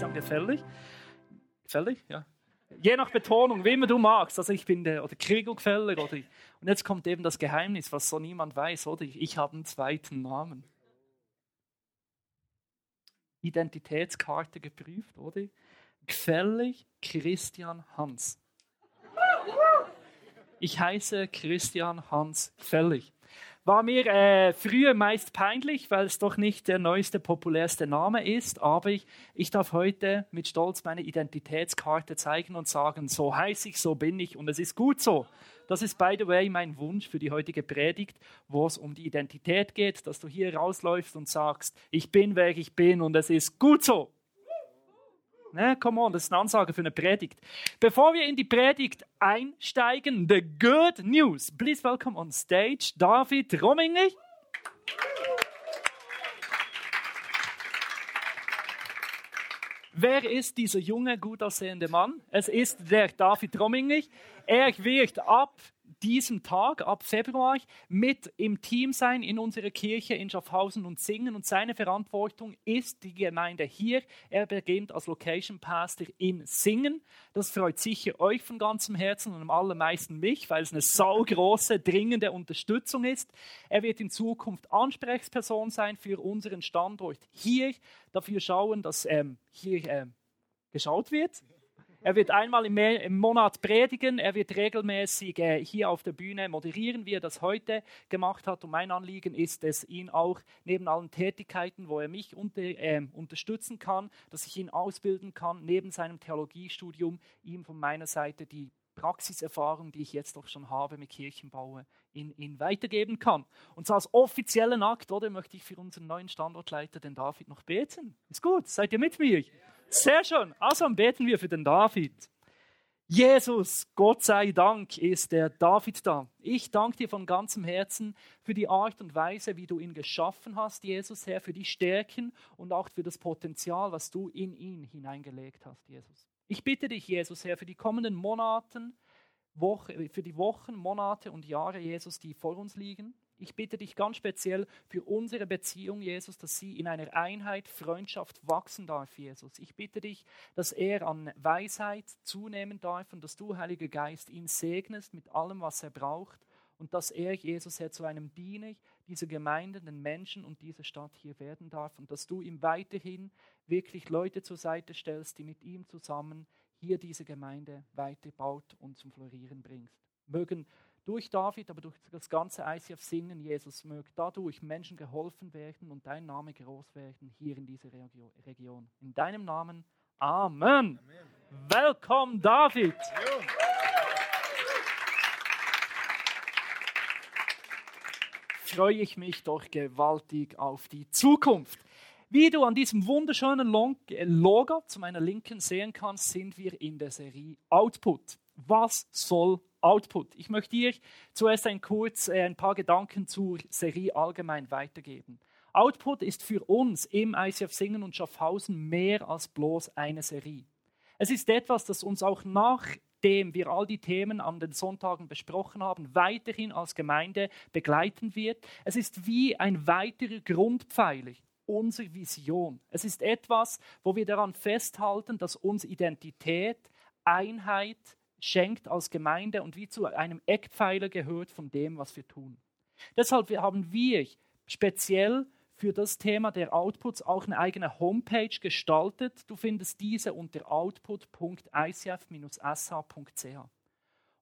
Christian gefällig. Gefällig? Ja. Je nach Betonung, wie immer du magst. Also ich bin der, oder Krigo gefällig. Oder, und jetzt kommt eben das Geheimnis, was so niemand weiß, oder? Ich, ich habe einen zweiten Namen. Identitätskarte geprüft, oder? Gefällig Christian Hans. Ich heiße Christian Hans Gefällig. War mir äh, früher meist peinlich, weil es doch nicht der neueste, populärste Name ist, aber ich, ich darf heute mit Stolz meine Identitätskarte zeigen und sagen, so heiße ich, so bin ich und es ist gut so. Das ist, by the way, mein Wunsch für die heutige Predigt, wo es um die Identität geht, dass du hier rausläufst und sagst, ich bin, wer ich bin und es ist gut so. Ne, come on, das ist eine Ansage für eine Predigt. Bevor wir in die Predigt einsteigen, the good news. Please welcome on stage David Rominger. Wer ist dieser junge, gut aussehende Mann? Es ist der David Rominger. Er wird ab diesem Tag, ab Februar, mit im Team sein in unserer Kirche in Schaffhausen und singen. Und seine Verantwortung ist die Gemeinde hier. Er beginnt als Location Pastor in Singen. Das freut sicher euch von ganzem Herzen und am allermeisten mich, weil es eine saugroße, dringende Unterstützung ist. Er wird in Zukunft Ansprechperson sein für unseren Standort hier, dafür schauen, dass ähm, hier ähm, geschaut wird er wird einmal im, Monat predigen, er wird regelmäßig äh, hier auf der Bühne moderieren, wie er das heute gemacht hat. Und mein Anliegen ist es, ihn auch neben allen Tätigkeiten, wo er mich unter, äh, unterstützen kann, dass ich ihn ausbilden kann, neben seinem Theologiestudium, ihm von meiner Seite die Praxiserfahrung, die ich jetzt doch schon habe mit Kirchenbau, in ihn weitergeben kann. Und so als offiziellen Akt, oder, möchte ich für unseren neuen Standortleiter, den David, noch beten. Ist gut, seid ihr mit mir? Sehr schön. Also beten wir für den David. Jesus, Gott sei Dank, ist der David da. Ich danke dir von ganzem Herzen für die Art und Weise, wie du ihn geschaffen hast, Jesus, Herr, für die Stärken und auch für das Potenzial, was du in ihn hineingelegt hast, Jesus. Ich bitte dich, Jesus, Herr, für die kommenden Monaten, Woche, für die Wochen, Monate und Jahre, Jesus, die vor uns liegen. Ich bitte dich ganz speziell für unsere Beziehung, Jesus, dass sie in einer Einheit, Freundschaft wachsen darf, Jesus. Ich bitte dich, dass er an Weisheit zunehmen darf und dass du, Heiliger Geist, ihn segnest mit allem, was er braucht und dass er, Jesus, Herr, zu einem Diener dieser Gemeinde, den Menschen und dieser Stadt hier werden darf und dass du ihm weiterhin wirklich Leute zur Seite stellst, die mit ihm zusammen hier diese Gemeinde weiterbaut und zum Florieren bringst. Mögen durch David, aber durch das ganze ICF Singen, Jesus, möge dadurch Menschen geholfen werden und dein Name groß werden hier in dieser Region. In deinem Namen, Amen. Amen. Willkommen, David. Freue ich mich doch gewaltig auf die Zukunft. Wie du an diesem wunderschönen Logo zu meiner Linken sehen kannst, sind wir in der Serie Output. Was soll Output. Ich möchte dir zuerst ein, kurz, äh, ein paar Gedanken zur Serie allgemein weitergeben. Output ist für uns im ICF Singen und Schaffhausen mehr als bloß eine Serie. Es ist etwas, das uns auch nachdem wir all die Themen an den Sonntagen besprochen haben, weiterhin als Gemeinde begleiten wird. Es ist wie ein weiterer Grundpfeiler unserer Vision. Es ist etwas, wo wir daran festhalten, dass uns Identität, Einheit, schenkt als Gemeinde und wie zu einem Eckpfeiler gehört von dem, was wir tun. Deshalb haben wir speziell für das Thema der Outputs auch eine eigene Homepage gestaltet. Du findest diese unter output.icf-sh.ch.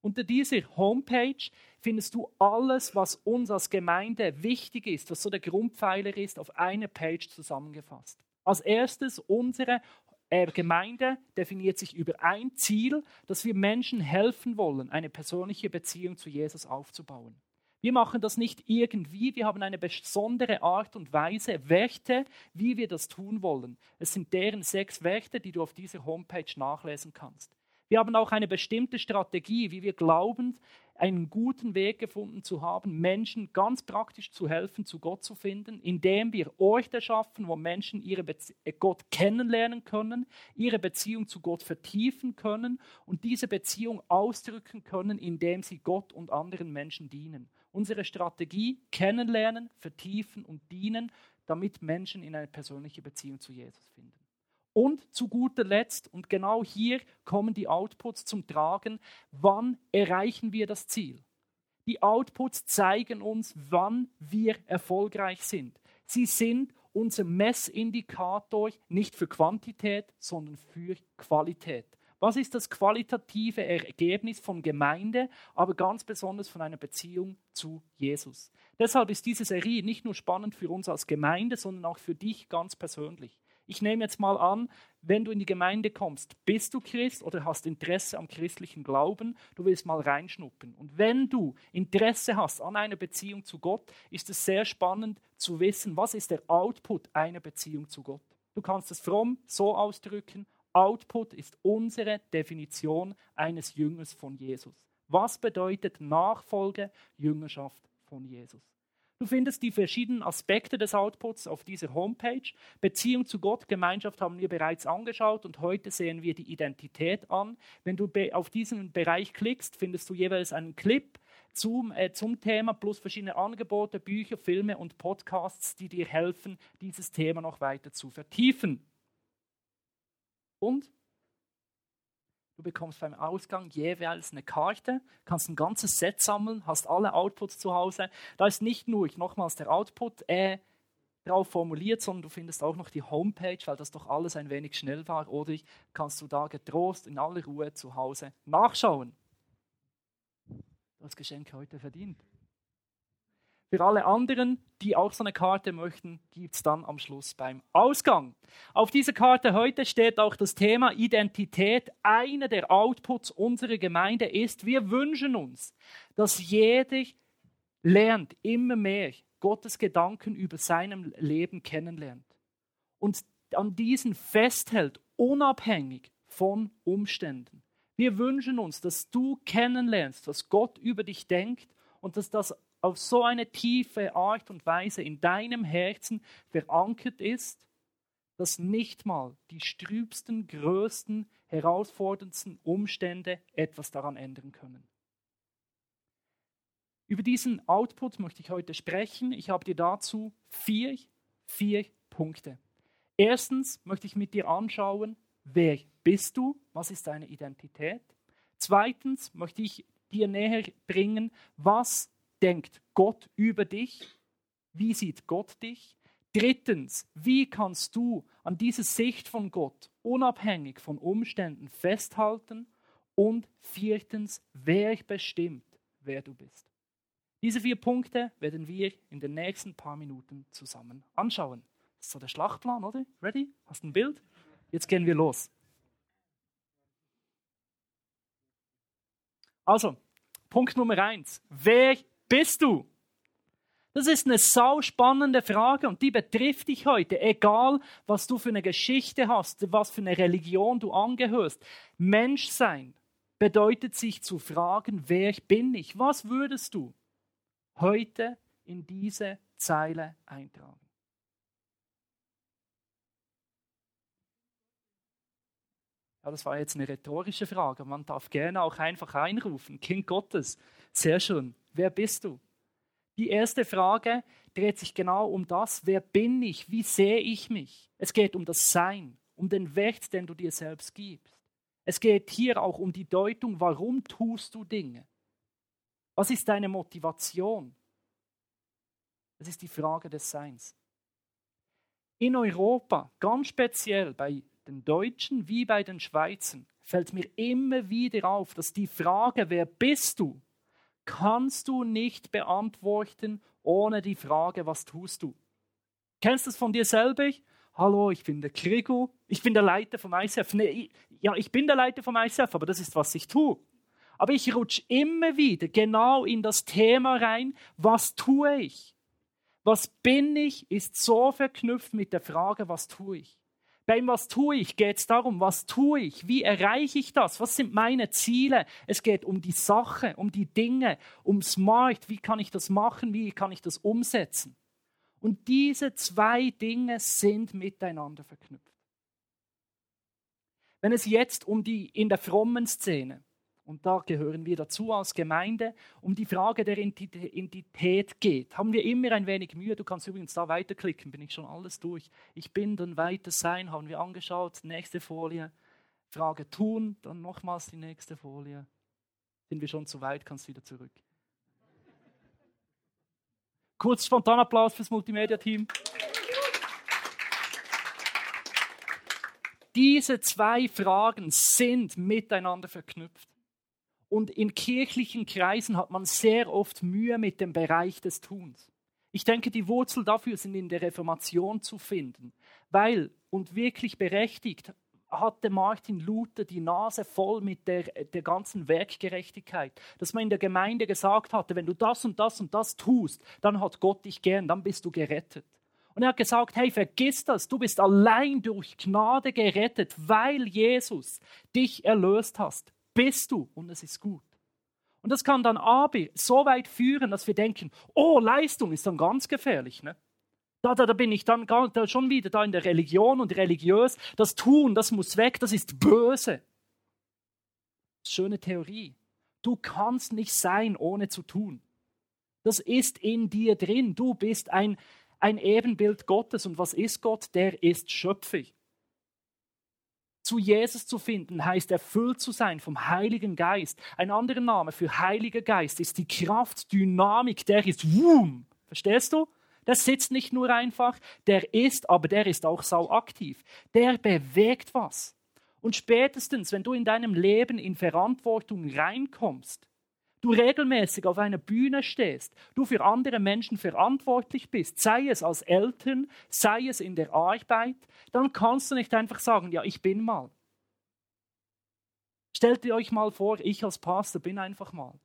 Unter dieser Homepage findest du alles, was uns als Gemeinde wichtig ist, was so der Grundpfeiler ist, auf eine Page zusammengefasst. Als erstes unsere äh, Gemeinde definiert sich über ein Ziel, dass wir Menschen helfen wollen, eine persönliche Beziehung zu Jesus aufzubauen. Wir machen das nicht irgendwie, wir haben eine besondere Art und Weise, Werte, wie wir das tun wollen. Es sind deren sechs Werte, die du auf dieser Homepage nachlesen kannst. Wir haben auch eine bestimmte Strategie, wie wir glauben, einen guten Weg gefunden zu haben, Menschen ganz praktisch zu helfen, zu Gott zu finden, indem wir Orte schaffen, wo Menschen ihre Bezie äh, Gott kennenlernen können, ihre Beziehung zu Gott vertiefen können und diese Beziehung ausdrücken können, indem sie Gott und anderen Menschen dienen. Unsere Strategie kennenlernen, vertiefen und dienen, damit Menschen in eine persönliche Beziehung zu Jesus finden. Und zu guter Letzt, und genau hier kommen die Outputs zum Tragen, wann erreichen wir das Ziel? Die Outputs zeigen uns, wann wir erfolgreich sind. Sie sind unser Messindikator nicht für Quantität, sondern für Qualität. Was ist das qualitative Ergebnis von Gemeinde, aber ganz besonders von einer Beziehung zu Jesus? Deshalb ist diese Serie nicht nur spannend für uns als Gemeinde, sondern auch für dich ganz persönlich. Ich nehme jetzt mal an, wenn du in die Gemeinde kommst, bist du Christ oder hast Interesse am christlichen Glauben, du willst mal reinschnuppern. Und wenn du Interesse hast an einer Beziehung zu Gott, ist es sehr spannend zu wissen, was ist der Output einer Beziehung zu Gott. Du kannst es fromm so ausdrücken, Output ist unsere Definition eines Jüngers von Jesus. Was bedeutet Nachfolge, Jüngerschaft von Jesus? Du findest die verschiedenen Aspekte des Outputs auf dieser Homepage. Beziehung zu Gott, Gemeinschaft haben wir bereits angeschaut und heute sehen wir die Identität an. Wenn du auf diesen Bereich klickst, findest du jeweils einen Clip zum, äh, zum Thema plus verschiedene Angebote, Bücher, Filme und Podcasts, die dir helfen, dieses Thema noch weiter zu vertiefen. Und du bekommst beim Ausgang jeweils eine Karte, kannst ein ganzes Set sammeln, hast alle Outputs zu Hause. Da ist nicht nur nochmals der Output äh, drauf formuliert, sondern du findest auch noch die Homepage, weil das doch alles ein wenig schnell war. Oder kannst du da getrost in aller Ruhe zu Hause nachschauen. Das Geschenk heute verdient. Für alle anderen, die auch so eine Karte möchten, gibt es dann am Schluss beim Ausgang. Auf dieser Karte heute steht auch das Thema Identität. Einer der Outputs unserer Gemeinde ist, wir wünschen uns, dass jeder lernt immer mehr Gottes Gedanken über seinem Leben kennenlernt und an diesen festhält, unabhängig von Umständen. Wir wünschen uns, dass du kennenlernst, was Gott über dich denkt und dass das auf so eine tiefe Art und Weise in deinem Herzen verankert ist, dass nicht mal die strübsten, größten, herausforderndsten Umstände etwas daran ändern können. Über diesen Output möchte ich heute sprechen. Ich habe dir dazu vier, vier Punkte. Erstens möchte ich mit dir anschauen, wer bist du? Was ist deine Identität? Zweitens möchte ich dir näher bringen, was denkt Gott über dich? Wie sieht Gott dich? Drittens, wie kannst du an dieser Sicht von Gott unabhängig von Umständen festhalten? Und viertens, wer bestimmt, wer du bist? Diese vier Punkte werden wir in den nächsten paar Minuten zusammen anschauen. Das ist so der Schlachtplan, oder? Ready? Hast du ein Bild? Jetzt gehen wir los. Also, Punkt Nummer eins. Wer bist du? Das ist eine sau spannende Frage und die betrifft dich heute, egal was du für eine Geschichte hast, was für eine Religion du angehörst. Menschsein bedeutet sich zu fragen, wer bin ich? Was würdest du heute in diese Zeile eintragen? Ja, das war jetzt eine rhetorische Frage. Man darf gerne auch einfach einrufen. Kind Gottes, sehr schön. Wer bist du? Die erste Frage dreht sich genau um das, wer bin ich, wie sehe ich mich. Es geht um das Sein, um den Wert, den du dir selbst gibst. Es geht hier auch um die Deutung, warum tust du Dinge. Was ist deine Motivation? Das ist die Frage des Seins. In Europa, ganz speziell bei den Deutschen wie bei den Schweizern, fällt mir immer wieder auf, dass die Frage, wer bist du, kannst du nicht beantworten ohne die Frage, was tust du? Kennst du es von dir selber? Hallo, ich bin der Krigo, ich bin der Leiter vom ICF. Nee, ja, ich bin der Leiter vom ICF, aber das ist, was ich tue. Aber ich rutsche immer wieder genau in das Thema rein, was tue ich? Was bin ich, ist so verknüpft mit der Frage, was tue ich? Beim Was tue ich geht es darum, was tue ich, wie erreiche ich das, was sind meine Ziele. Es geht um die Sache, um die Dinge, um Smart, wie kann ich das machen, wie kann ich das umsetzen. Und diese zwei Dinge sind miteinander verknüpft. Wenn es jetzt um die in der frommen Szene und da gehören wir dazu als Gemeinde, um die Frage der Identität geht, haben wir immer ein wenig Mühe. Du kannst übrigens da weiterklicken, bin ich schon alles durch. Ich bin, dann weiter sein, haben wir angeschaut. Nächste Folie. Frage tun, dann nochmals die nächste Folie. Sind wir schon zu weit, kannst wieder zurück. Kurz spontan Applaus fürs Multimedia-Team. Diese zwei Fragen sind miteinander verknüpft. Und in kirchlichen Kreisen hat man sehr oft Mühe mit dem Bereich des Tuns. Ich denke, die Wurzel dafür sind in der Reformation zu finden, weil, und wirklich berechtigt, hatte Martin Luther die Nase voll mit der, der ganzen Werkgerechtigkeit, dass man in der Gemeinde gesagt hatte, wenn du das und das und das tust, dann hat Gott dich gern, dann bist du gerettet. Und er hat gesagt, hey, vergiss das, du bist allein durch Gnade gerettet, weil Jesus dich erlöst hast bist du und es ist gut. Und das kann dann aber so weit führen, dass wir denken, oh, Leistung ist dann ganz gefährlich. Ne? Da, da, da bin ich dann da schon wieder da in der Religion und religiös. Das Tun, das muss weg, das ist böse. Schöne Theorie. Du kannst nicht sein, ohne zu tun. Das ist in dir drin. Du bist ein, ein Ebenbild Gottes. Und was ist Gott? Der ist schöpfig zu Jesus zu finden, heißt erfüllt zu sein vom Heiligen Geist. Ein anderer Name für Heiliger Geist ist die Kraft, Dynamik, der ist Wum. Verstehst du? Der sitzt nicht nur einfach, der ist, aber der ist auch sau aktiv. Der bewegt was. Und spätestens, wenn du in deinem Leben in Verantwortung reinkommst, du regelmäßig auf einer Bühne stehst, du für andere Menschen verantwortlich bist, sei es als Eltern, sei es in der Arbeit, dann kannst du nicht einfach sagen, ja, ich bin mal. Stellt ihr euch mal vor, ich als Pastor bin einfach mal.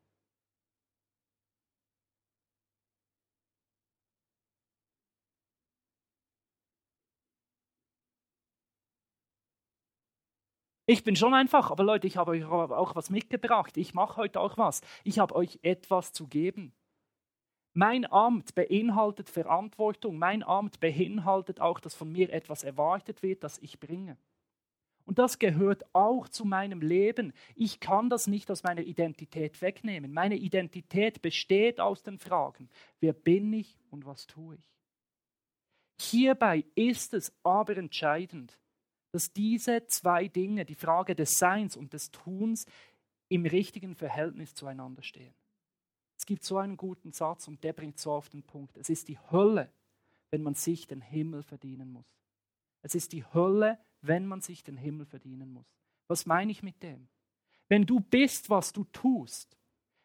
Ich bin schon einfach, aber Leute, ich habe euch auch was mitgebracht. Ich mache heute auch was. Ich habe euch etwas zu geben. Mein Amt beinhaltet Verantwortung. Mein Amt beinhaltet auch, dass von mir etwas erwartet wird, das ich bringe. Und das gehört auch zu meinem Leben. Ich kann das nicht aus meiner Identität wegnehmen. Meine Identität besteht aus den Fragen, wer bin ich und was tue ich. Hierbei ist es aber entscheidend, dass diese zwei Dinge, die Frage des Seins und des Tuns, im richtigen Verhältnis zueinander stehen. Es gibt so einen guten Satz und der bringt so auf den Punkt. Es ist die Hölle, wenn man sich den Himmel verdienen muss. Es ist die Hölle, wenn man sich den Himmel verdienen muss. Was meine ich mit dem? Wenn du bist, was du tust,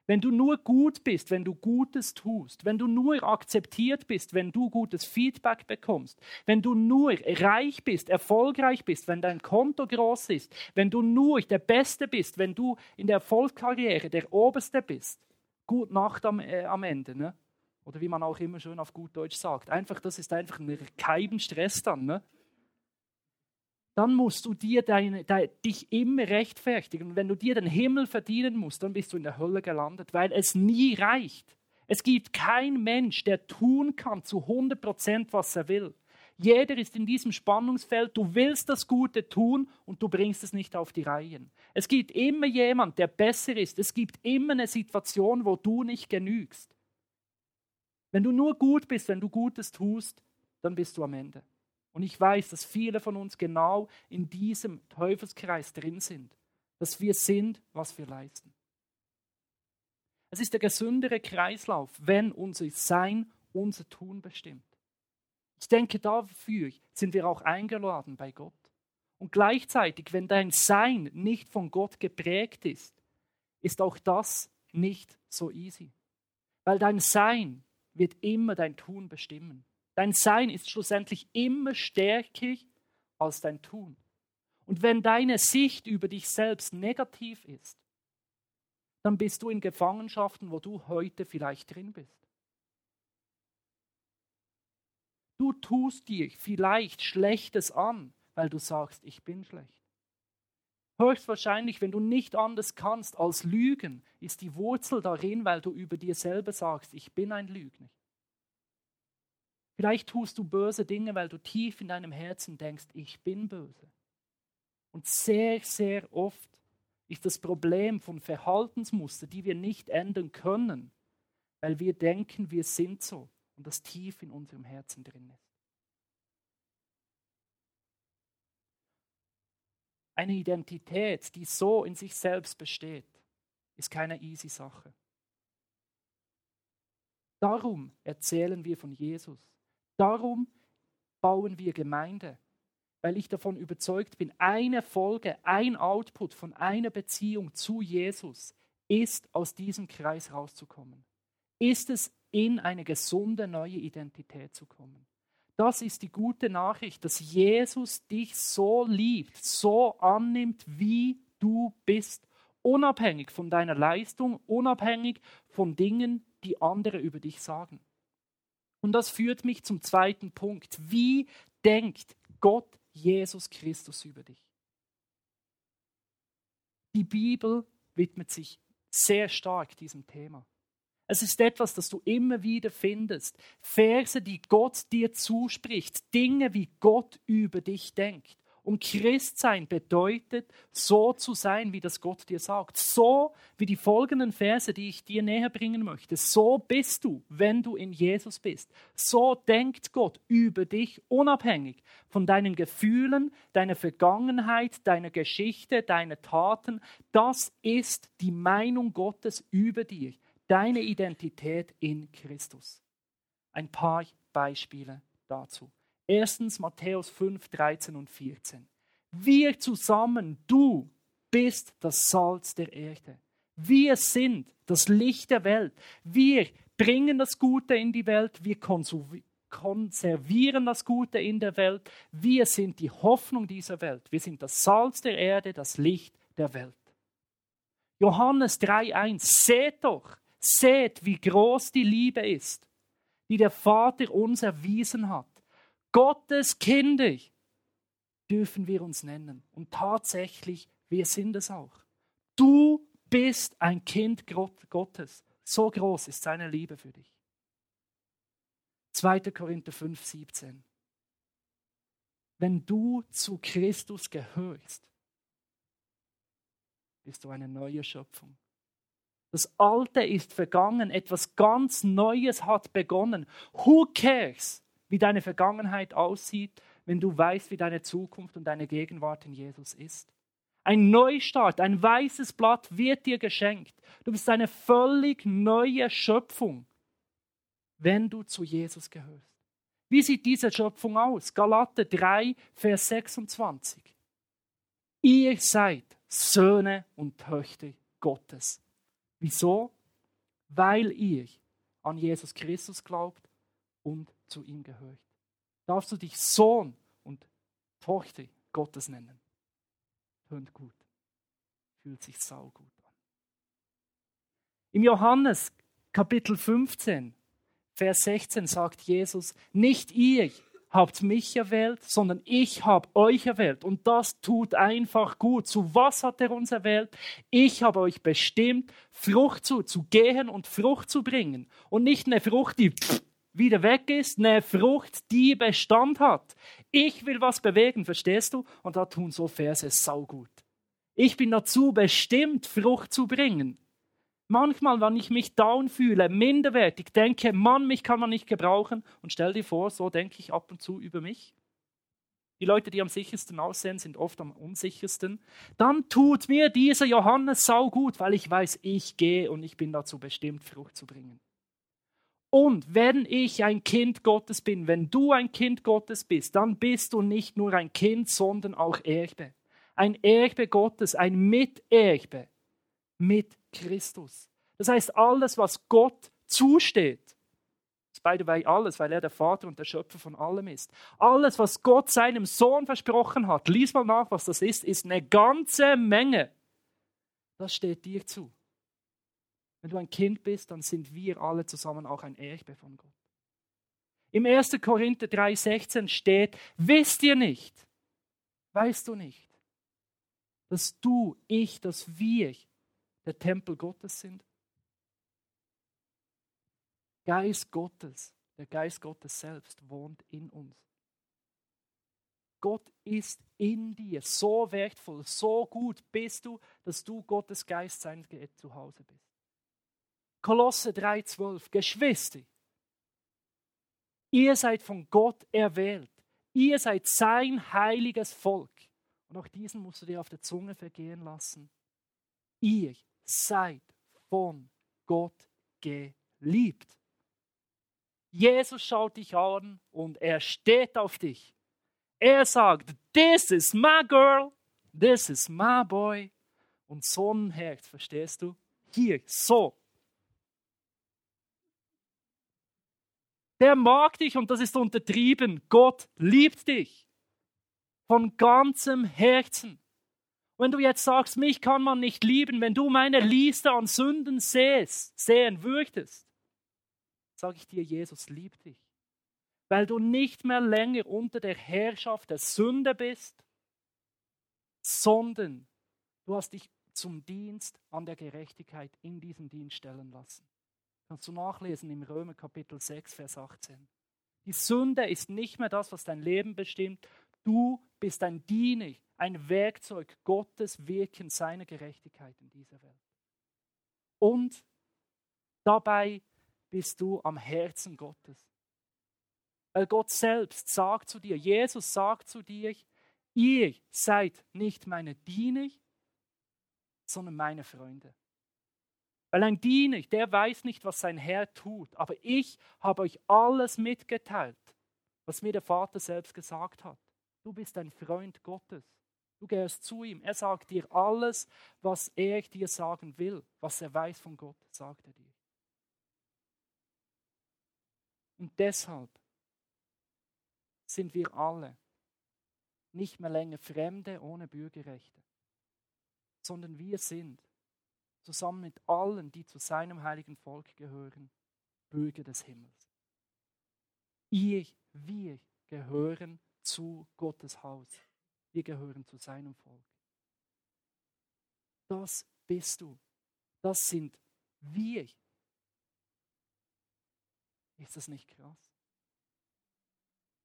wenn du nur gut bist, wenn du Gutes tust, wenn du nur akzeptiert bist, wenn du gutes Feedback bekommst, wenn du nur reich bist, erfolgreich bist, wenn dein Konto groß ist, wenn du nur der Beste bist, wenn du in der Erfolgskarriere der Oberste bist, gut Nacht am, äh, am Ende, ne? Oder wie man auch immer schön auf gut Deutsch sagt. Einfach, das ist einfach ein Keibenstress dann, ne? Dann musst du dir deine, de, dich immer rechtfertigen. Und wenn du dir den Himmel verdienen musst, dann bist du in der Hölle gelandet, weil es nie reicht. Es gibt keinen Mensch, der tun kann zu 100 Prozent, was er will. Jeder ist in diesem Spannungsfeld, du willst das Gute tun und du bringst es nicht auf die Reihen. Es gibt immer jemand, der besser ist. Es gibt immer eine Situation, wo du nicht genügst. Wenn du nur gut bist, wenn du Gutes tust, dann bist du am Ende. Und ich weiß, dass viele von uns genau in diesem Teufelskreis drin sind, dass wir sind, was wir leisten. Es ist der gesündere Kreislauf, wenn unser Sein unser Tun bestimmt. Ich denke, dafür sind wir auch eingeladen bei Gott. Und gleichzeitig, wenn dein Sein nicht von Gott geprägt ist, ist auch das nicht so easy. Weil dein Sein wird immer dein Tun bestimmen. Dein Sein ist schlussendlich immer stärker als dein Tun. Und wenn deine Sicht über dich selbst negativ ist, dann bist du in Gefangenschaften, wo du heute vielleicht drin bist. Du tust dir vielleicht Schlechtes an, weil du sagst, ich bin schlecht. Höchstwahrscheinlich, wenn du nicht anders kannst als lügen, ist die Wurzel darin, weil du über dir selber sagst, ich bin ein Lügner. Vielleicht tust du böse Dinge, weil du tief in deinem Herzen denkst, ich bin böse. Und sehr, sehr oft ist das Problem von Verhaltensmustern, die wir nicht ändern können, weil wir denken, wir sind so und das tief in unserem Herzen drin ist. Eine Identität, die so in sich selbst besteht, ist keine easy Sache. Darum erzählen wir von Jesus. Darum bauen wir Gemeinde, weil ich davon überzeugt bin, eine Folge, ein Output von einer Beziehung zu Jesus ist, aus diesem Kreis rauszukommen. Ist es, in eine gesunde neue Identität zu kommen. Das ist die gute Nachricht, dass Jesus dich so liebt, so annimmt, wie du bist, unabhängig von deiner Leistung, unabhängig von Dingen, die andere über dich sagen. Und das führt mich zum zweiten Punkt. Wie denkt Gott Jesus Christus über dich? Die Bibel widmet sich sehr stark diesem Thema. Es ist etwas, das du immer wieder findest. Verse, die Gott dir zuspricht, Dinge, wie Gott über dich denkt. Und Christsein bedeutet, so zu sein, wie das Gott dir sagt. So wie die folgenden Verse, die ich dir näher bringen möchte. So bist du, wenn du in Jesus bist. So denkt Gott über dich, unabhängig von deinen Gefühlen, deiner Vergangenheit, deiner Geschichte, deiner Taten. Das ist die Meinung Gottes über dir deine Identität in Christus. Ein paar Beispiele dazu. Erstens Matthäus 5, 13 und 14. Wir zusammen, du bist das Salz der Erde. Wir sind das Licht der Welt. Wir bringen das Gute in die Welt. Wir konservieren das Gute in der Welt. Wir sind die Hoffnung dieser Welt. Wir sind das Salz der Erde, das Licht der Welt. Johannes 3.1. Seht doch, Seht, wie groß die Liebe ist, die der Vater uns erwiesen hat. Gottes Kinder dürfen wir uns nennen. Und tatsächlich, wir sind es auch. Du bist ein Kind Gottes. So groß ist seine Liebe für dich. 2. Korinther 5, 17. Wenn du zu Christus gehörst, bist du eine neue Schöpfung. Das Alte ist vergangen, etwas ganz Neues hat begonnen. Who cares, wie deine Vergangenheit aussieht, wenn du weißt, wie deine Zukunft und deine Gegenwart in Jesus ist? Ein Neustart, ein weißes Blatt wird dir geschenkt. Du bist eine völlig neue Schöpfung, wenn du zu Jesus gehörst. Wie sieht diese Schöpfung aus? Galater 3, Vers 26. Ihr seid Söhne und Töchter Gottes. Wieso? Weil ihr an Jesus Christus glaubt und zu ihm gehört. Darfst du dich Sohn und Tochter Gottes nennen? Tönt gut. Fühlt sich saugut an. Im Johannes Kapitel 15, Vers 16 sagt Jesus, nicht ihr habt mich erwählt, sondern ich habe euch erwählt. Und das tut einfach gut. Zu was hat er uns erwählt? Ich habe euch bestimmt, Frucht zu, zu gehen und Frucht zu bringen. Und nicht eine Frucht, die wieder weg ist, eine Frucht, die Bestand hat. Ich will was bewegen, verstehst du? Und da tun so Verse saugut. Ich bin dazu bestimmt, Frucht zu bringen. Manchmal, wenn ich mich down fühle, minderwertig, denke, Mann, mich kann man nicht gebrauchen. Und stell dir vor, so denke ich ab und zu über mich. Die Leute, die am sichersten aussehen, sind oft am unsichersten. Dann tut mir dieser Johannes sau gut, weil ich weiß, ich gehe und ich bin dazu bestimmt, Frucht zu bringen. Und wenn ich ein Kind Gottes bin, wenn du ein Kind Gottes bist, dann bist du nicht nur ein Kind, sondern auch Erbe. Ein Erbe Gottes, ein Miterbe mit Christus. Das heißt, alles, was Gott zusteht, ist by the way alles, weil er der Vater und der Schöpfer von allem ist. Alles, was Gott seinem Sohn versprochen hat, lies mal nach, was das ist, ist eine ganze Menge. Das steht dir zu. Wenn du ein Kind bist, dann sind wir alle zusammen auch ein Erbe von Gott. Im 1. Korinther 3,16 steht: Wisst ihr nicht, weißt du nicht, dass du, ich, dass wir der Tempel Gottes sind? Geist Gottes, der Geist Gottes selbst wohnt in uns. Gott ist in dir so wertvoll, so gut bist du, dass du Gottes Geist sein zu Hause bist. Kolosse 3,12 Geschwister, ihr seid von Gott erwählt. Ihr seid sein heiliges Volk. Und auch diesen musst du dir auf der Zunge vergehen lassen. Ihr seid von Gott geliebt. Jesus schaut dich an und er steht auf dich. Er sagt, this is my girl, this is my boy. Und so ein Herz, verstehst du? Hier, so. Der mag dich und das ist untertrieben. Gott liebt dich. Von ganzem Herzen. Wenn du jetzt sagst, mich kann man nicht lieben, wenn du meine Liste an Sünden sähst, sehen würdest, sage ich dir, Jesus liebt dich weil du nicht mehr länger unter der Herrschaft der Sünde bist, sondern du hast dich zum Dienst an der Gerechtigkeit in diesem Dienst stellen lassen. Kannst du nachlesen im Römer Kapitel 6, Vers 18. Die Sünde ist nicht mehr das, was dein Leben bestimmt. Du bist ein Diener, ein Werkzeug Gottes Wirken seiner Gerechtigkeit in dieser Welt. Und dabei bist du am Herzen Gottes. Weil Gott selbst sagt zu dir, Jesus sagt zu dir, ihr seid nicht meine Diener, sondern meine Freunde. Weil ein Diener, der weiß nicht, was sein Herr tut, aber ich habe euch alles mitgeteilt, was mir der Vater selbst gesagt hat. Du bist ein Freund Gottes. Du gehörst zu ihm. Er sagt dir alles, was er dir sagen will, was er weiß von Gott, sagt er dir. Und deshalb sind wir alle nicht mehr länger Fremde ohne Bürgerrechte, sondern wir sind zusammen mit allen, die zu seinem heiligen Volk gehören, Bürger des Himmels. Ihr, wir gehören zu Gottes Haus. Wir gehören zu seinem Volk. Das bist du. Das sind wir. Ist das nicht krass?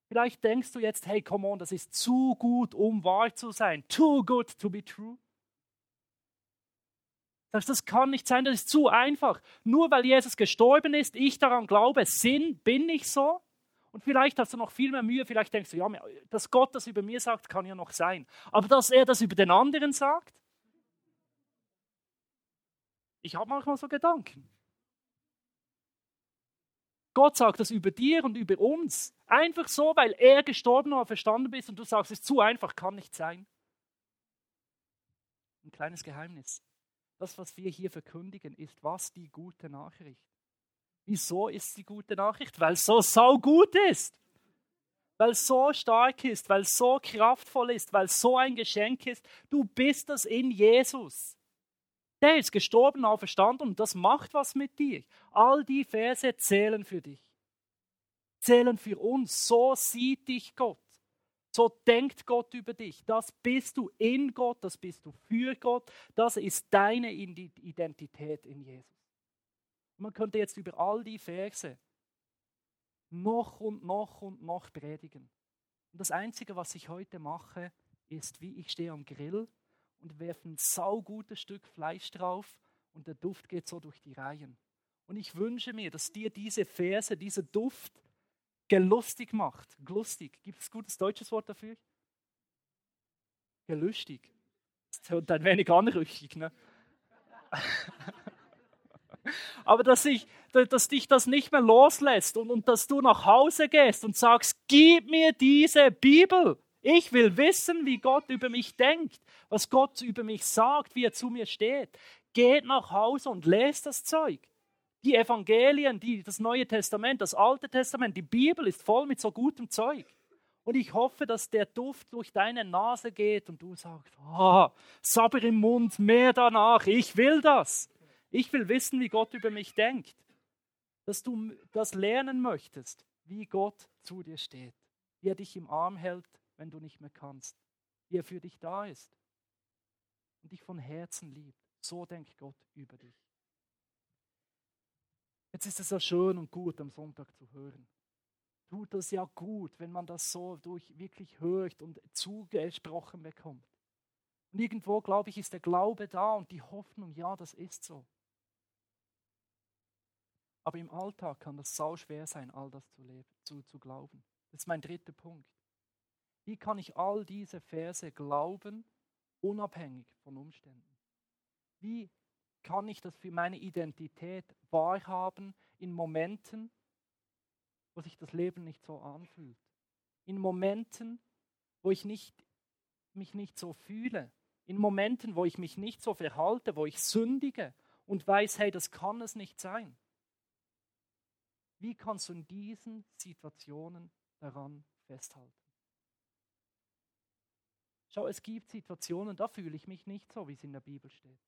Vielleicht denkst du jetzt, hey, come on, das ist zu gut, um wahr zu sein. Too good to be true. Sagst, das kann nicht sein, das ist zu einfach. Nur weil Jesus gestorben ist, ich daran glaube, Sinn, bin ich so? Und vielleicht hast du noch viel mehr Mühe, vielleicht denkst du, ja, dass Gott das über mir sagt, kann ja noch sein. Aber dass er das über den anderen sagt? Ich habe manchmal so Gedanken. Gott sagt das über dir und über uns. Einfach so, weil er gestorben oder verstanden ist und du sagst, es ist zu einfach, kann nicht sein. Ein kleines Geheimnis. Das, was wir hier verkündigen, ist was die gute Nachricht. Wieso ist die gute Nachricht? Weil es so saugut ist. Weil es so stark ist, weil es so kraftvoll ist, weil es so ein Geschenk ist. Du bist das in Jesus. Der ist gestorben, auferstanden und das macht was mit dir. All die Verse zählen für dich. Zählen für uns. So sieht dich Gott. So denkt Gott über dich. Das bist du in Gott, das bist du für Gott. Das ist deine Identität in Jesus. Man könnte jetzt über all die Verse noch und noch und noch predigen. Und das Einzige, was ich heute mache, ist, wie ich stehe am Grill und werfen ein saugutes Stück Fleisch drauf und der Duft geht so durch die Reihen. Und ich wünsche mir, dass dir diese Verse, dieser Duft gelustig macht. Glustig. Gibt es gutes deutsches Wort dafür? Gelüstig. Das hört ein wenig anrüchig, ne? Aber dass, ich, dass dich das nicht mehr loslässt und, und dass du nach Hause gehst und sagst, gib mir diese Bibel. Ich will wissen, wie Gott über mich denkt, was Gott über mich sagt, wie er zu mir steht. Geht nach Hause und lest das Zeug. Die Evangelien, die, das Neue Testament, das Alte Testament, die Bibel ist voll mit so gutem Zeug. Und ich hoffe, dass der Duft durch deine Nase geht und du sagst, ah, Sabber im Mund, mehr danach, ich will das. Ich will wissen, wie Gott über mich denkt. Dass du das lernen möchtest, wie Gott zu dir steht, wie er dich im Arm hält, wenn du nicht mehr kannst, wie er für dich da ist und dich von Herzen liebt. So denkt Gott über dich. Jetzt ist es ja schön und gut, am Sonntag zu hören. tut das ja gut, wenn man das so durch wirklich hört und zugesprochen bekommt. Und irgendwo, glaube ich, ist der Glaube da und die Hoffnung, ja, das ist so. Aber im Alltag kann das sau schwer sein, all das zu, leben, zu, zu glauben. Das ist mein dritter Punkt. Wie kann ich all diese Verse glauben, unabhängig von Umständen? Wie kann ich das für meine Identität wahrhaben in Momenten, wo sich das Leben nicht so anfühlt? In Momenten, wo ich nicht, mich nicht so fühle? In Momenten, wo ich mich nicht so verhalte, wo ich sündige und weiß, hey, das kann es nicht sein? Wie kannst du in diesen Situationen daran festhalten? Schau, es gibt Situationen, da fühle ich mich nicht so, wie es in der Bibel steht.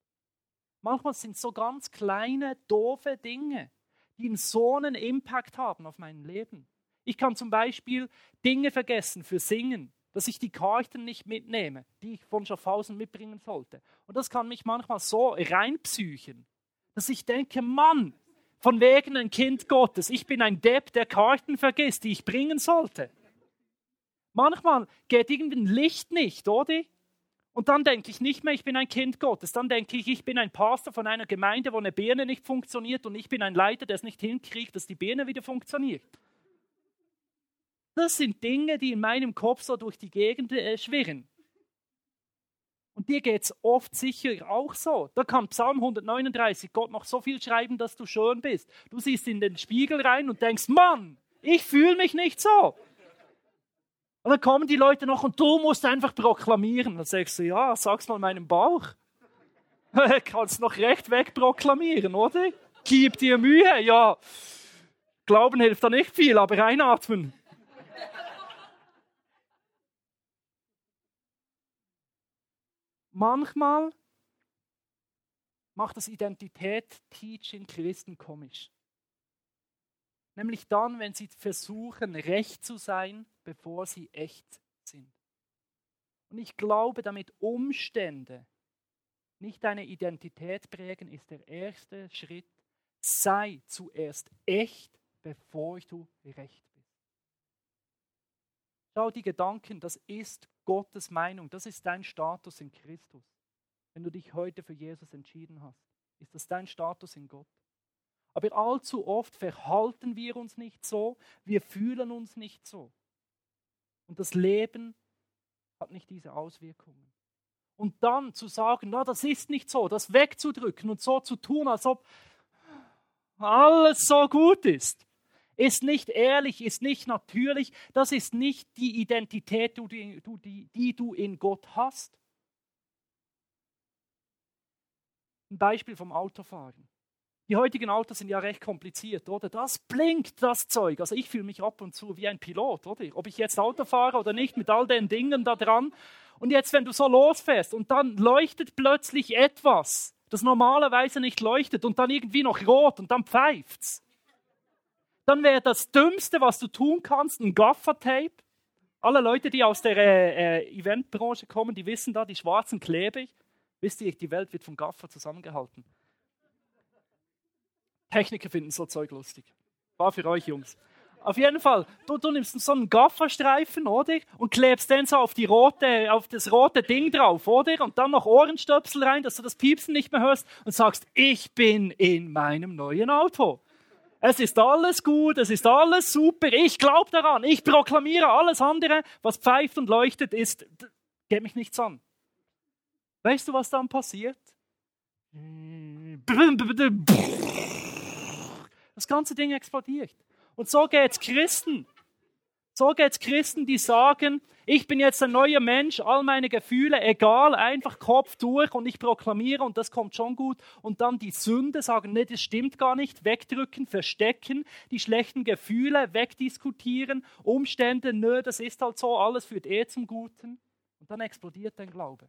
Manchmal sind es so ganz kleine, doofe Dinge, die so einen Impact haben auf mein Leben. Ich kann zum Beispiel Dinge vergessen für Singen, dass ich die Karten nicht mitnehme, die ich von Schaffhausen mitbringen sollte. Und das kann mich manchmal so reinpsychen, dass ich denke, Mann, von wegen ein Kind Gottes. Ich bin ein Depp, der Karten vergisst, die ich bringen sollte. Manchmal geht irgendwie ein Licht nicht, oder? Und dann denke ich nicht mehr, ich bin ein Kind Gottes. Dann denke ich, ich bin ein Pastor von einer Gemeinde, wo eine Birne nicht funktioniert und ich bin ein Leiter, der es nicht hinkriegt, dass die Birne wieder funktioniert. Das sind Dinge, die in meinem Kopf so durch die Gegend äh, schwirren. Und dir geht es oft sicher auch so. Da kann Psalm 139 Gott noch so viel schreiben, dass du schön bist. Du siehst in den Spiegel rein und denkst, Mann, ich fühle mich nicht so. Und dann kommen die Leute noch und du musst einfach proklamieren. Dann sagst du, ja, sag's mal meinem Bauch. Kannst noch recht weg proklamieren, oder? Gib dir Mühe, ja. Glauben hilft da nicht viel, aber einatmen. Manchmal macht das Identität-Teaching Christen komisch. Nämlich dann, wenn sie versuchen, recht zu sein, bevor sie echt sind. Und ich glaube, damit Umstände nicht deine Identität prägen, ist der erste Schritt, sei zuerst echt, bevor du recht bist. Schau die Gedanken, das ist Gottes Meinung, das ist dein Status in Christus. Wenn du dich heute für Jesus entschieden hast, ist das dein Status in Gott. Aber allzu oft verhalten wir uns nicht so, wir fühlen uns nicht so. Und das Leben hat nicht diese Auswirkungen. Und dann zu sagen, na, das ist nicht so, das wegzudrücken und so zu tun, als ob alles so gut ist, ist nicht ehrlich, ist nicht natürlich, das ist nicht die Identität, die, die, die du in Gott hast. Ein Beispiel vom Autofahren. Die heutigen Autos sind ja recht kompliziert, oder? Das blinkt, das Zeug. Also ich fühle mich ab und zu wie ein Pilot, oder? Ob ich jetzt Auto fahre oder nicht, mit all den Dingen da dran. Und jetzt, wenn du so losfährst und dann leuchtet plötzlich etwas, das normalerweise nicht leuchtet und dann irgendwie noch rot und dann pfeift's dann wäre das Dümmste, was du tun kannst, ein Gaffertape. Alle Leute, die aus der äh, äh, Eventbranche kommen, die wissen da, die schwarzen klebrig. Wisst ihr, die Welt wird vom Gaffer zusammengehalten. Techniker finden so Zeug lustig. War für euch, Jungs. Auf jeden Fall, du, du nimmst so einen Gafferstreifen, oder? Und klebst den so auf, die rote, auf das rote Ding drauf, oder? Und dann noch Ohrenstöpsel rein, dass du das Piepsen nicht mehr hörst und sagst, ich bin in meinem neuen Auto. Es ist alles gut, es ist alles super, ich glaube daran, ich proklamiere alles andere, was pfeift und leuchtet, ist, geht mich nichts an. Weißt du, was dann passiert? Das ganze Ding explodiert. Und so geht es Christen. So geht es Christen, die sagen, ich bin jetzt ein neuer Mensch, all meine Gefühle, egal, einfach Kopf durch und ich proklamiere und das kommt schon gut. Und dann die Sünde sagen, nee, das stimmt gar nicht, wegdrücken, verstecken, die schlechten Gefühle wegdiskutieren, Umstände, nö, das ist halt so, alles führt eh zum Guten. Und dann explodiert dein Glaube.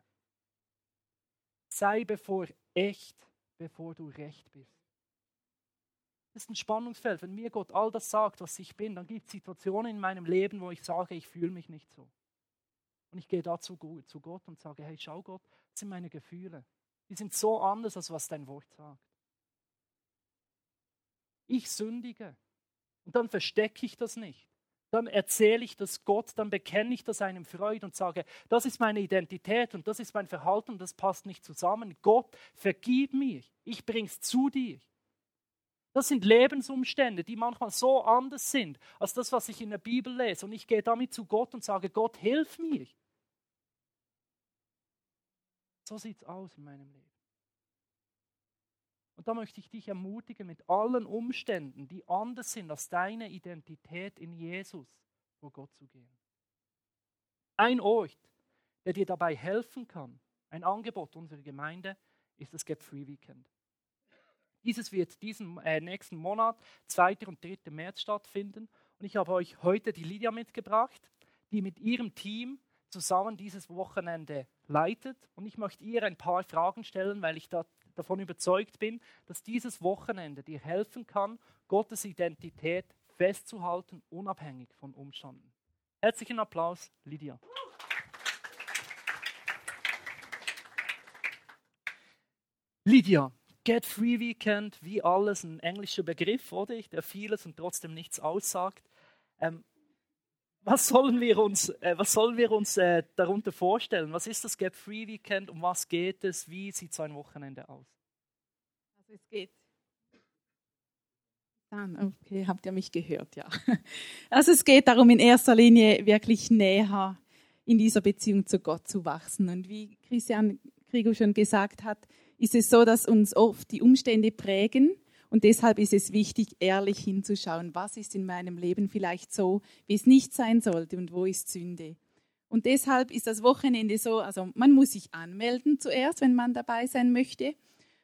Sei bevor echt, bevor du recht bist. Das ist ein Spannungsfeld. Wenn mir Gott all das sagt, was ich bin, dann gibt es Situationen in meinem Leben, wo ich sage, ich fühle mich nicht so. Und ich gehe dazu zu Gott und sage, hey, schau Gott, das sind meine Gefühle. Die sind so anders, als was dein Wort sagt. Ich sündige. Und dann verstecke ich das nicht. dann erzähle ich das Gott, dann bekenne ich das einem Freund und sage, das ist meine Identität und das ist mein Verhalten das passt nicht zusammen. Gott, vergib mir, ich bring's zu dir. Das sind Lebensumstände, die manchmal so anders sind als das, was ich in der Bibel lese. Und ich gehe damit zu Gott und sage, Gott, hilf mir. So sieht es aus in meinem Leben. Und da möchte ich dich ermutigen, mit allen Umständen, die anders sind als deine Identität in Jesus, vor Gott zu gehen. Ein Ort, der dir dabei helfen kann, ein Angebot unserer Gemeinde, ist das Get Free Weekend. Dieses wird diesen äh, nächsten Monat, 2. und 3. März stattfinden. Und ich habe euch heute die Lydia mitgebracht, die mit ihrem Team zusammen dieses Wochenende leitet. Und ich möchte ihr ein paar Fragen stellen, weil ich da davon überzeugt bin, dass dieses Wochenende dir helfen kann, Gottes Identität festzuhalten, unabhängig von Umständen. Herzlichen Applaus, Lydia. Lydia, Get Free Weekend, wie alles ein englischer Begriff, oder? Der vieles und trotzdem nichts aussagt. Ähm, was sollen wir uns, äh, was sollen wir uns äh, darunter vorstellen? Was ist das Get Free Weekend? Um was geht es? Wie sieht so ein Wochenende aus? Also es geht. Dann, okay, habt ihr mich gehört, ja. Also es geht darum, in erster Linie wirklich näher in dieser Beziehung zu Gott zu wachsen. Und wie Christian Krigo schon gesagt hat, ist es so, dass uns oft die Umstände prägen und deshalb ist es wichtig, ehrlich hinzuschauen, was ist in meinem Leben vielleicht so, wie es nicht sein sollte und wo ist Sünde. Und deshalb ist das Wochenende so, also man muss sich anmelden zuerst, wenn man dabei sein möchte.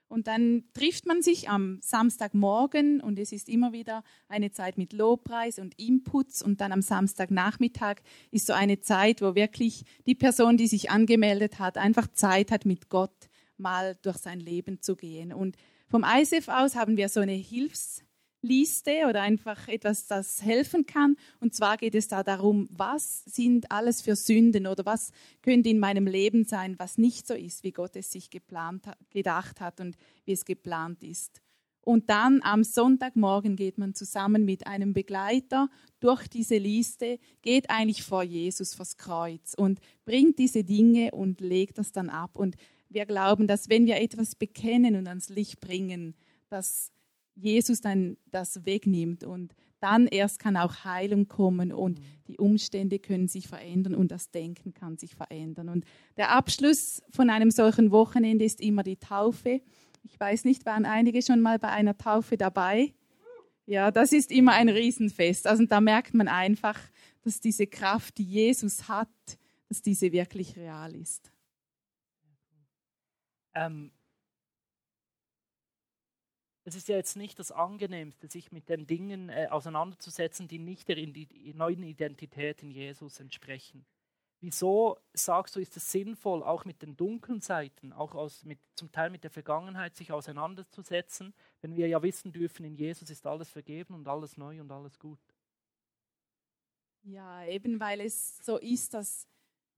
Und dann trifft man sich am Samstagmorgen und es ist immer wieder eine Zeit mit Lobpreis und Inputs. Und dann am Samstagnachmittag ist so eine Zeit, wo wirklich die Person, die sich angemeldet hat, einfach Zeit hat, mit Gott mal durch sein Leben zu gehen. Und vom ISF aus haben wir so eine Hilfsliste oder einfach etwas, das helfen kann. Und zwar geht es da darum, was sind alles für Sünden oder was könnte in meinem Leben sein, was nicht so ist, wie Gott es sich geplant, gedacht hat und wie es geplant ist. Und dann am Sonntagmorgen geht man zusammen mit einem Begleiter durch diese Liste, geht eigentlich vor Jesus, vors Kreuz und bringt diese Dinge und legt das dann ab. Und wir glauben, dass wenn wir etwas bekennen und ans Licht bringen, dass Jesus dann das wegnimmt und dann erst kann auch Heilung kommen und mhm. die Umstände können sich verändern und das Denken kann sich verändern. Und der Abschluss von einem solchen Wochenende ist immer die Taufe. Ich weiß nicht, waren einige schon mal bei einer Taufe dabei? Ja, das ist immer ein Riesenfest. Also da merkt man einfach, dass diese Kraft, die Jesus hat, dass diese wirklich real ist. Ähm, es ist ja jetzt nicht das Angenehmste, sich mit den Dingen äh, auseinanderzusetzen, die nicht der die neuen Identität in Jesus entsprechen. Wieso sagst du, ist es sinnvoll, auch mit den dunklen Seiten, auch aus, mit, zum Teil mit der Vergangenheit, sich auseinanderzusetzen, wenn wir ja wissen dürfen, in Jesus ist alles vergeben und alles neu und alles gut? Ja, eben weil es so ist, dass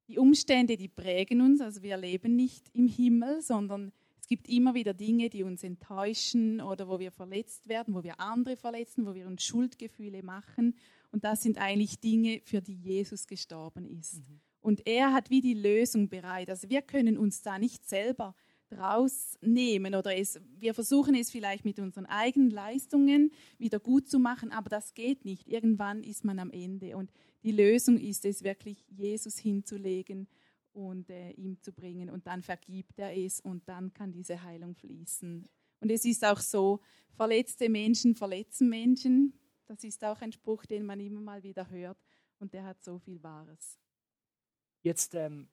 die Umstände, die prägen uns. Also wir leben nicht im Himmel, sondern es gibt immer wieder Dinge, die uns enttäuschen oder wo wir verletzt werden, wo wir andere verletzen, wo wir uns Schuldgefühle machen. Und das sind eigentlich Dinge, für die Jesus gestorben ist. Mhm. Und er hat wie die Lösung bereit. Also wir können uns da nicht selber rausnehmen oder es, wir versuchen es vielleicht mit unseren eigenen Leistungen wieder gut zu machen, aber das geht nicht. Irgendwann ist man am Ende und die Lösung ist es wirklich, Jesus hinzulegen und äh, ihm zu bringen und dann vergibt er es und dann kann diese Heilung fließen. Und es ist auch so, verletzte Menschen verletzen Menschen. Das ist auch ein Spruch, den man immer mal wieder hört und der hat so viel Wahres. Jetzt ähm,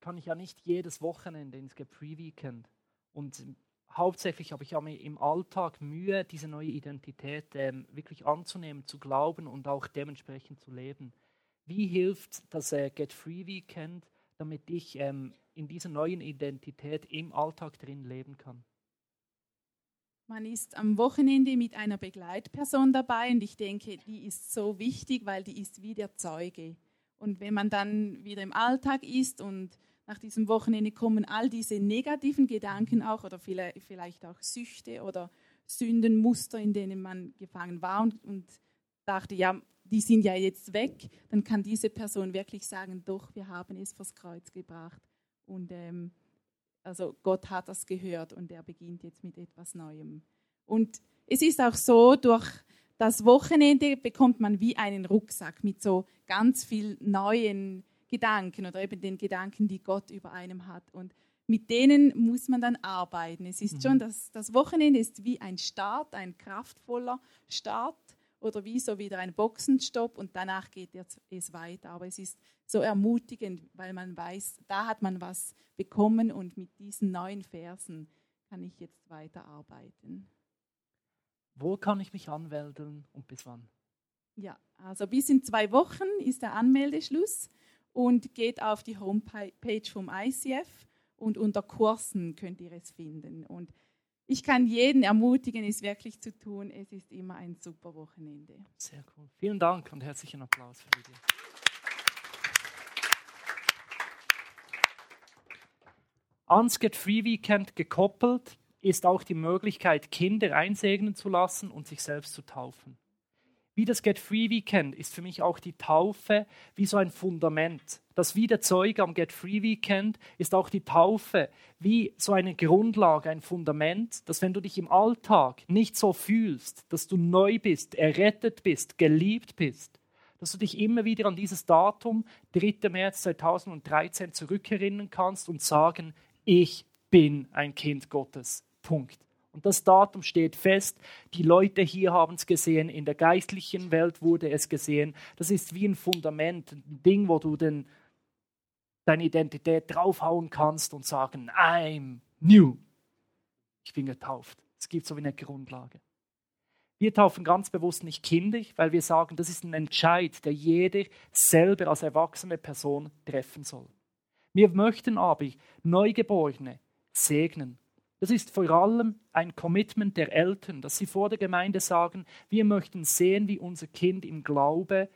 kann ich ja nicht jedes Wochenende ins Free Weekend. Und hauptsächlich habe ich ja im Alltag Mühe, diese neue Identität ähm, wirklich anzunehmen, zu glauben und auch dementsprechend zu leben. Wie hilft das äh, Get Free Weekend, damit ich ähm, in dieser neuen Identität im Alltag drin leben kann? Man ist am Wochenende mit einer Begleitperson dabei und ich denke, die ist so wichtig, weil die ist wie der Zeuge. Und wenn man dann wieder im Alltag ist und nach diesem Wochenende kommen all diese negativen Gedanken auch oder vielleicht auch Süchte oder Sündenmuster, in denen man gefangen war und, und dachte, ja, die sind ja jetzt weg, dann kann diese Person wirklich sagen, doch, wir haben es vors Kreuz gebracht. Und ähm, also Gott hat das gehört und er beginnt jetzt mit etwas Neuem. Und es ist auch so, durch das Wochenende bekommt man wie einen Rucksack mit so ganz viel neuen Gedanken oder eben den Gedanken, die Gott über einem hat. Und mit denen muss man dann arbeiten. Es ist mhm. schon, das, das Wochenende ist wie ein Start, ein kraftvoller Start oder wie so wieder ein Boxenstopp und danach geht es weiter. Aber es ist so ermutigend, weil man weiß, da hat man was bekommen und mit diesen neuen Versen kann ich jetzt weiterarbeiten. Wo kann ich mich anmelden und bis wann? Ja, also bis in zwei Wochen ist der Anmeldeschluss und geht auf die Homepage vom ICF und unter Kursen könnt ihr es finden. Und ich kann jeden ermutigen, es wirklich zu tun. Es ist immer ein super Wochenende. Sehr cool. Vielen Dank und herzlichen Applaus für die. Ans Get Free Weekend gekoppelt ist auch die Möglichkeit, Kinder einsegnen zu lassen und sich selbst zu taufen. Wie das Get Free Weekend ist für mich auch die Taufe wie so ein Fundament. Das wie der Zeuge am Get Free Weekend ist auch die Taufe wie so eine Grundlage, ein Fundament, dass wenn du dich im Alltag nicht so fühlst, dass du neu bist, errettet bist, geliebt bist, dass du dich immer wieder an dieses Datum, 3. März 2013, zurückerinnern kannst und sagen, ich bin ein Kind Gottes. Punkt. Und das Datum steht fest. Die Leute hier haben es gesehen, in der geistlichen Welt wurde es gesehen. Das ist wie ein Fundament, ein Ding, wo du den, deine Identität draufhauen kannst und sagen, I'm new. Ich bin getauft. Es gibt so wie eine Grundlage. Wir taufen ganz bewusst nicht kindisch, weil wir sagen, das ist ein Entscheid, der jeder selber als erwachsene Person treffen soll. Wir möchten aber Neugeborene segnen das ist vor allem ein Commitment der Eltern, dass sie vor der Gemeinde sagen, wir möchten sehen, wie unser Kind im Glaube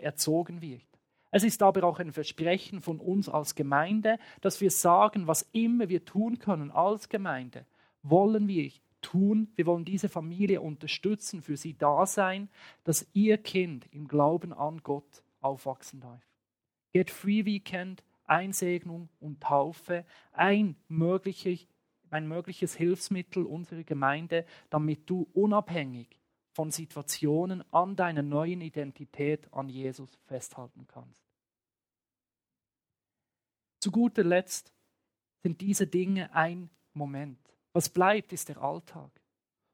erzogen wird. Es ist aber auch ein Versprechen von uns als Gemeinde, dass wir sagen, was immer wir tun können als Gemeinde, wollen wir tun. Wir wollen diese Familie unterstützen, für sie da sein, dass ihr Kind im Glauben an Gott aufwachsen darf. Get Free Weekend, Einsegnung und Taufe, ein möglicher ein mögliches Hilfsmittel unserer Gemeinde, damit du unabhängig von Situationen an deiner neuen Identität an Jesus festhalten kannst. Zu guter Letzt sind diese Dinge ein Moment. Was bleibt, ist der Alltag.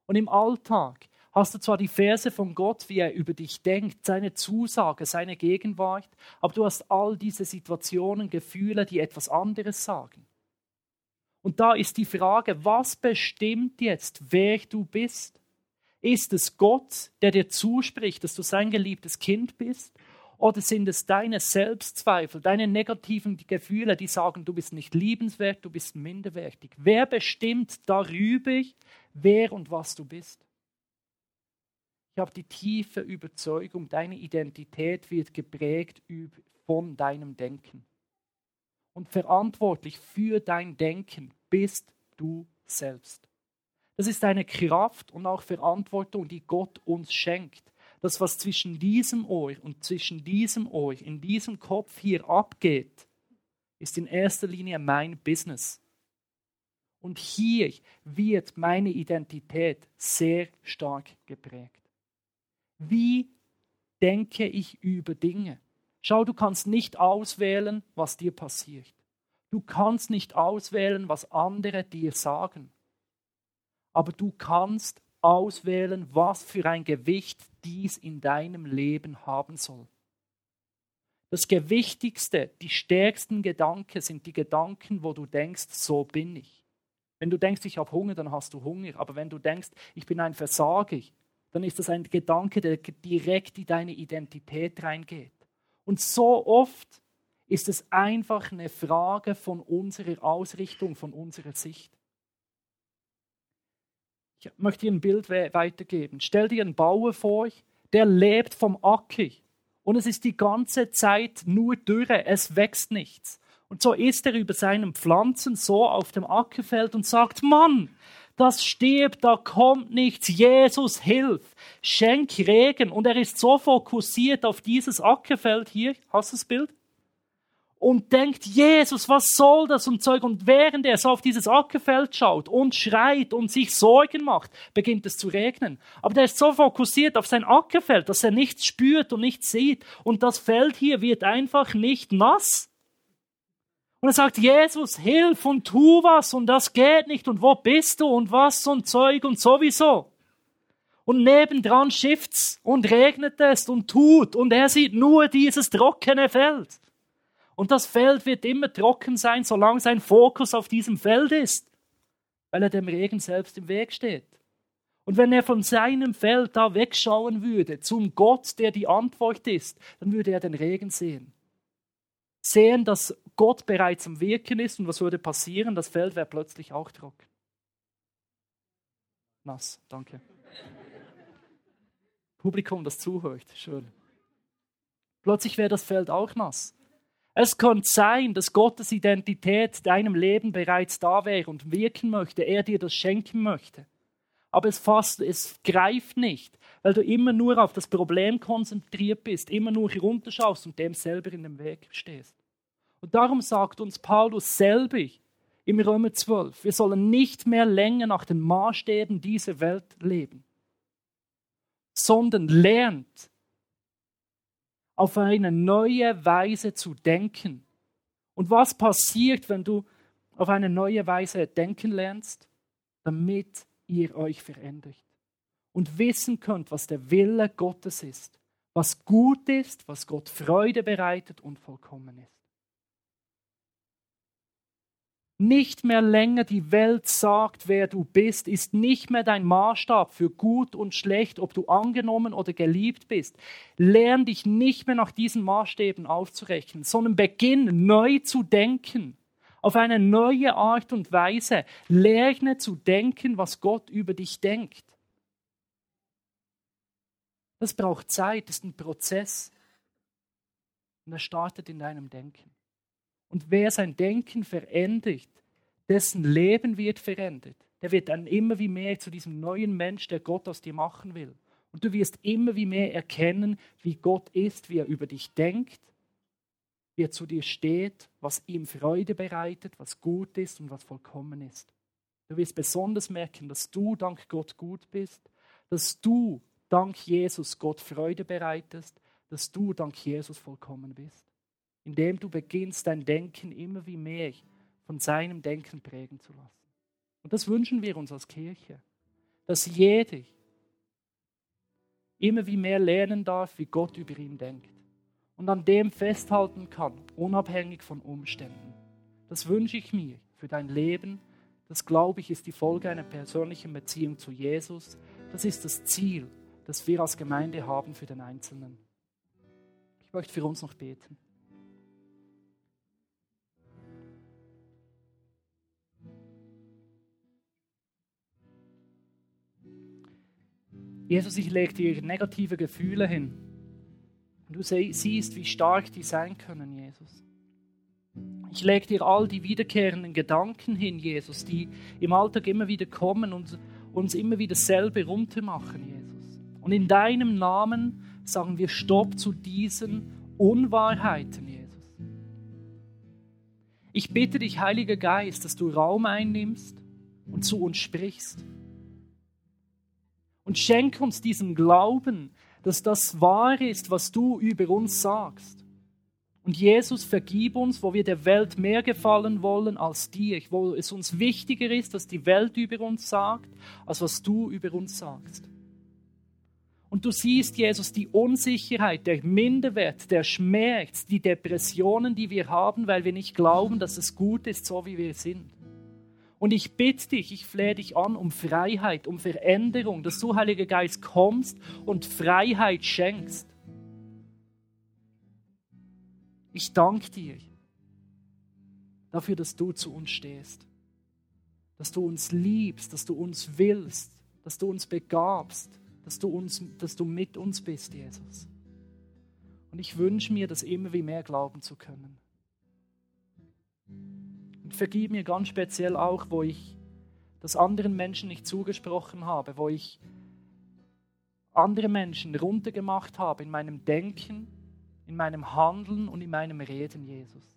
Und im Alltag hast du zwar die Verse von Gott, wie er über dich denkt, seine Zusage, seine Gegenwart, aber du hast all diese Situationen, Gefühle, die etwas anderes sagen. Und da ist die Frage, was bestimmt jetzt, wer du bist? Ist es Gott, der dir zuspricht, dass du sein geliebtes Kind bist? Oder sind es deine Selbstzweifel, deine negativen Gefühle, die sagen, du bist nicht liebenswert, du bist minderwertig? Wer bestimmt darüber, wer und was du bist? Ich habe die tiefe Überzeugung, deine Identität wird geprägt von deinem Denken und verantwortlich für dein Denken bist du selbst. Das ist eine Kraft und auch Verantwortung, die Gott uns schenkt. Das, was zwischen diesem Ohr und zwischen diesem Ohr, in diesem Kopf hier abgeht, ist in erster Linie mein Business. Und hier wird meine Identität sehr stark geprägt. Wie denke ich über Dinge? Schau, du kannst nicht auswählen, was dir passiert. Du kannst nicht auswählen, was andere dir sagen. Aber du kannst auswählen, was für ein Gewicht dies in deinem Leben haben soll. Das Gewichtigste, die stärksten Gedanken sind die Gedanken, wo du denkst, so bin ich. Wenn du denkst, ich habe Hunger, dann hast du Hunger. Aber wenn du denkst, ich bin ein Versager, dann ist das ein Gedanke, der direkt in deine Identität reingeht. Und so oft ist es einfach eine Frage von unserer Ausrichtung, von unserer Sicht. Ich möchte dir ein Bild weitergeben. Stell dir einen Bauer vor, der lebt vom Acker und es ist die ganze Zeit nur Dürre, es wächst nichts. Und so ist er über seinen Pflanzen so auf dem Ackerfeld und sagt, Mann, das stirbt, da kommt nichts. Jesus, hilf. Schenk Regen. Und er ist so fokussiert auf dieses Ackerfeld hier. Hast du das Bild? Und denkt, Jesus, was soll das und Zeug? Und während er so auf dieses Ackerfeld schaut und schreit und sich Sorgen macht, beginnt es zu regnen. Aber der ist so fokussiert auf sein Ackerfeld, dass er nichts spürt und nichts sieht. Und das Feld hier wird einfach nicht nass. Und er sagt, Jesus, hilf und tu was und das geht nicht und wo bist du und was und Zeug und sowieso. Und nebendran schifft's und regnet es und tut und er sieht nur dieses trockene Feld. Und das Feld wird immer trocken sein, solange sein Fokus auf diesem Feld ist, weil er dem Regen selbst im Weg steht. Und wenn er von seinem Feld da wegschauen würde, zum Gott, der die Antwort ist, dann würde er den Regen sehen. Sehen, dass Gott bereits am Wirken ist und was würde passieren? Das Feld wäre plötzlich auch trocken. Nass, danke. Publikum, das zuhört, schön. Plötzlich wäre das Feld auch nass. Es könnte sein, dass Gottes Identität deinem Leben bereits da wäre und wirken möchte, er dir das schenken möchte. Aber es fasst, es greift nicht, weil du immer nur auf das Problem konzentriert bist, immer nur herunterschaust und dem selber in dem Weg stehst. Und darum sagt uns Paulus selber im Römer 12, wir sollen nicht mehr länger nach den Maßstäben dieser Welt leben, sondern lernt auf eine neue Weise zu denken. Und was passiert, wenn du auf eine neue Weise denken lernst? Damit ihr euch verändert und wissen könnt, was der Wille Gottes ist, was gut ist, was Gott Freude bereitet und vollkommen ist. Nicht mehr länger die Welt sagt, wer du bist, ist nicht mehr dein Maßstab für gut und schlecht, ob du angenommen oder geliebt bist. Lern dich nicht mehr nach diesen Maßstäben aufzurechnen, sondern beginn neu zu denken, auf eine neue Art und Weise. Lerne zu denken, was Gott über dich denkt. Das braucht Zeit, das ist ein Prozess. Und er startet in deinem Denken. Und wer sein Denken verändert, dessen Leben wird verändert. Der wird dann immer wie mehr zu diesem neuen Mensch, der Gott aus dir machen will. Und du wirst immer wie mehr erkennen, wie Gott ist, wie er über dich denkt, wie er zu dir steht, was ihm Freude bereitet, was gut ist und was vollkommen ist. Du wirst besonders merken, dass du dank Gott gut bist, dass du dank Jesus Gott Freude bereitest, dass du dank Jesus vollkommen bist indem du beginnst, dein Denken immer wie mehr von seinem Denken prägen zu lassen. Und das wünschen wir uns als Kirche, dass jeder immer wie mehr lernen darf, wie Gott über ihn denkt und an dem festhalten kann, unabhängig von Umständen. Das wünsche ich mir für dein Leben. Das, glaube ich, ist die Folge einer persönlichen Beziehung zu Jesus. Das ist das Ziel, das wir als Gemeinde haben für den Einzelnen. Ich möchte für uns noch beten. Jesus, ich lege dir negative Gefühle hin. Und du siehst, wie stark die sein können, Jesus. Ich lege dir all die wiederkehrenden Gedanken hin, Jesus, die im Alltag immer wieder kommen und uns immer wieder selber runtermachen, Jesus. Und in deinem Namen sagen wir Stopp zu diesen Unwahrheiten, Jesus. Ich bitte dich, Heiliger Geist, dass du Raum einnimmst und zu uns sprichst. Und schenk uns diesen Glauben, dass das wahr ist, was du über uns sagst. Und Jesus, vergib uns, wo wir der Welt mehr gefallen wollen als dir, wo es uns wichtiger ist, was die Welt über uns sagt, als was du über uns sagst. Und du siehst, Jesus, die Unsicherheit, der Minderwert, der Schmerz, die Depressionen, die wir haben, weil wir nicht glauben, dass es gut ist, so wie wir sind. Und ich bitte dich, ich flehe dich an um Freiheit, um Veränderung, dass du, Heiliger Geist, kommst und Freiheit schenkst. Ich danke dir dafür, dass du zu uns stehst, dass du uns liebst, dass du uns willst, dass du uns begabst, dass du, uns, dass du mit uns bist, Jesus. Und ich wünsche mir, das immer wie mehr glauben zu können vergib mir ganz speziell auch, wo ich das anderen Menschen nicht zugesprochen habe, wo ich andere Menschen runtergemacht habe in meinem Denken, in meinem Handeln und in meinem Reden, Jesus.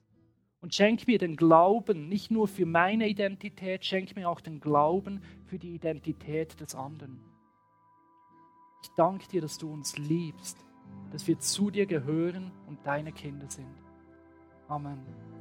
Und schenk mir den Glauben, nicht nur für meine Identität, schenk mir auch den Glauben für die Identität des anderen. Ich danke dir, dass du uns liebst, dass wir zu dir gehören und deine Kinder sind. Amen.